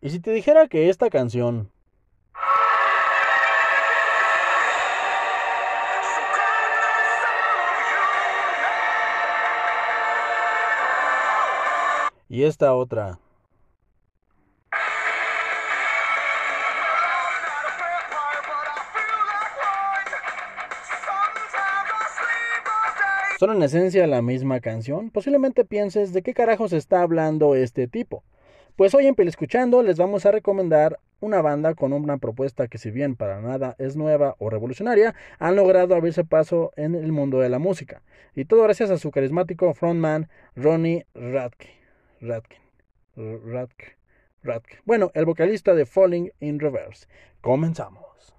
¿Y si te dijera que esta canción y esta otra son en esencia la misma canción, posiblemente pienses de qué carajos está hablando este tipo. Pues hoy en Escuchando les vamos a recomendar una banda con una propuesta que si bien para nada es nueva o revolucionaria, han logrado abrirse paso en el mundo de la música. Y todo gracias a su carismático frontman Ronnie Radke. Radke. Radke. Radke. Bueno, el vocalista de Falling in Reverse. Comenzamos.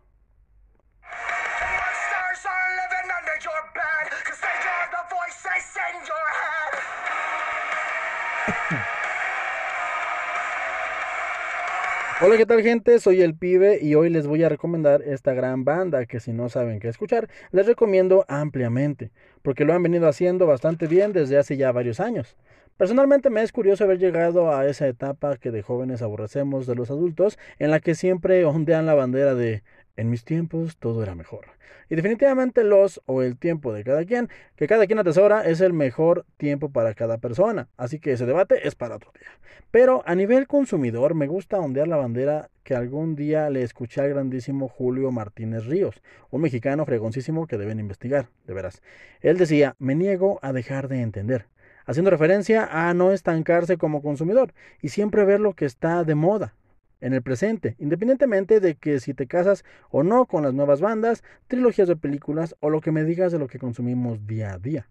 Hola, ¿qué tal gente? Soy el pibe y hoy les voy a recomendar esta gran banda que si no saben qué escuchar, les recomiendo ampliamente, porque lo han venido haciendo bastante bien desde hace ya varios años. Personalmente me es curioso haber llegado a esa etapa que de jóvenes aborrecemos de los adultos, en la que siempre ondean la bandera de en mis tiempos todo era mejor. Y definitivamente los o el tiempo de cada quien, que cada quien atesora, es el mejor tiempo para cada persona. Así que ese debate es para otro día. Pero a nivel consumidor me gusta ondear la bandera que algún día le escuché al grandísimo Julio Martínez Ríos, un mexicano fregoncísimo que deben investigar, de veras. Él decía, me niego a dejar de entender haciendo referencia a no estancarse como consumidor y siempre ver lo que está de moda, en el presente, independientemente de que si te casas o no con las nuevas bandas, trilogías de películas o lo que me digas de lo que consumimos día a día.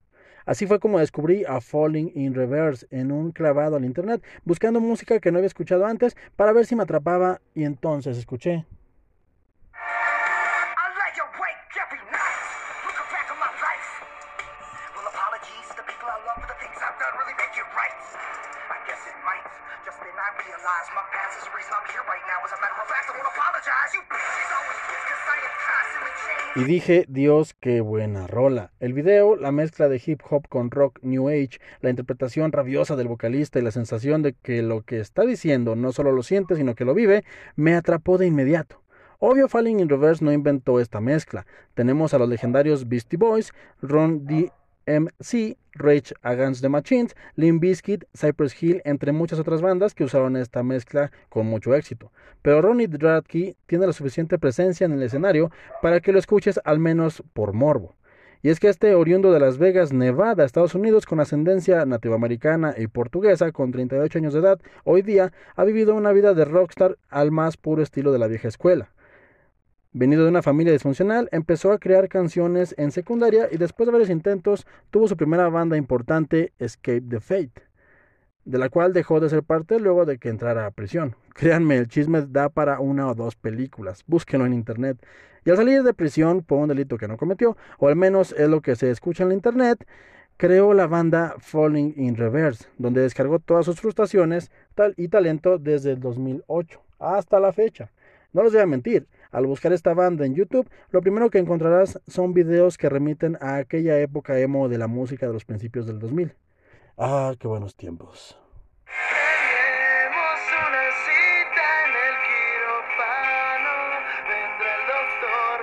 Así fue como descubrí a Falling in Reverse en un clavado al internet, buscando música que no había escuchado antes para ver si me atrapaba y entonces escuché Y dije, Dios, qué buena rola. El video, la mezcla de hip hop con rock new age, la interpretación rabiosa del vocalista y la sensación de que lo que está diciendo no solo lo siente, sino que lo vive, me atrapó de inmediato. Obvio, Falling in Reverse no inventó esta mezcla. Tenemos a los legendarios Beastie Boys, Ron D. MC, Rage Against the Machines, Limp Bizkit, Cypress Hill, entre muchas otras bandas que usaron esta mezcla con mucho éxito. Pero Ronnie Dradke tiene la suficiente presencia en el escenario para que lo escuches al menos por morbo. Y es que este oriundo de Las Vegas, Nevada, Estados Unidos, con ascendencia nativoamericana y portuguesa, con 38 años de edad, hoy día ha vivido una vida de rockstar al más puro estilo de la vieja escuela. Venido de una familia disfuncional, empezó a crear canciones en secundaria y después de varios intentos tuvo su primera banda importante, Escape the Fate, de la cual dejó de ser parte luego de que entrara a prisión. Créanme, el chisme da para una o dos películas, búsquenlo en internet. Y al salir de prisión por un delito que no cometió, o al menos es lo que se escucha en la internet, creó la banda Falling in Reverse, donde descargó todas sus frustraciones y talento desde el 2008 hasta la fecha. No les voy a mentir, al buscar esta banda en YouTube, lo primero que encontrarás son videos que remiten a aquella época emo de la música de los principios del 2000. Ah, qué buenos tiempos.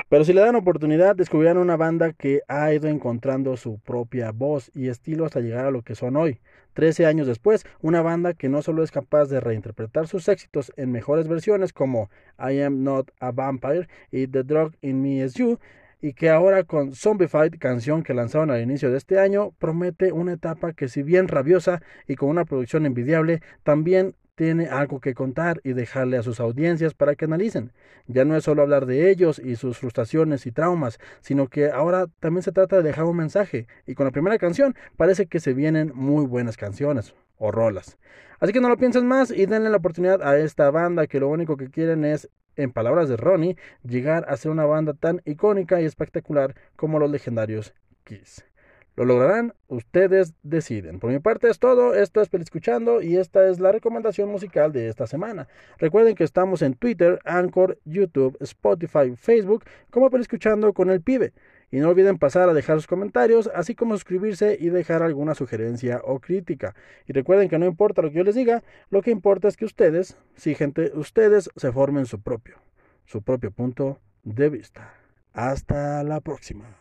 Pero si le dan oportunidad, descubrirán una banda que ha ido encontrando su propia voz y estilo hasta llegar a lo que son hoy. Trece años después, una banda que no solo es capaz de reinterpretar sus éxitos en mejores versiones como I Am Not a Vampire y The Drug in Me Is You, y que ahora con Zombified, canción que lanzaron al inicio de este año, promete una etapa que si bien rabiosa y con una producción envidiable, también tiene algo que contar y dejarle a sus audiencias para que analicen. Ya no es solo hablar de ellos y sus frustraciones y traumas, sino que ahora también se trata de dejar un mensaje. Y con la primera canción parece que se vienen muy buenas canciones o rolas. Así que no lo piensen más y denle la oportunidad a esta banda que lo único que quieren es, en palabras de Ronnie, llegar a ser una banda tan icónica y espectacular como los legendarios Kiss. ¿Lo lograrán? Ustedes deciden. Por mi parte es todo. Esto es Escuchando y esta es la recomendación musical de esta semana. Recuerden que estamos en Twitter, Anchor, YouTube, Spotify, Facebook como Escuchando con el Pibe. Y no olviden pasar a dejar sus comentarios, así como suscribirse y dejar alguna sugerencia o crítica. Y recuerden que no importa lo que yo les diga, lo que importa es que ustedes, sí gente, ustedes se formen su propio, su propio punto de vista. Hasta la próxima.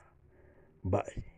Bye.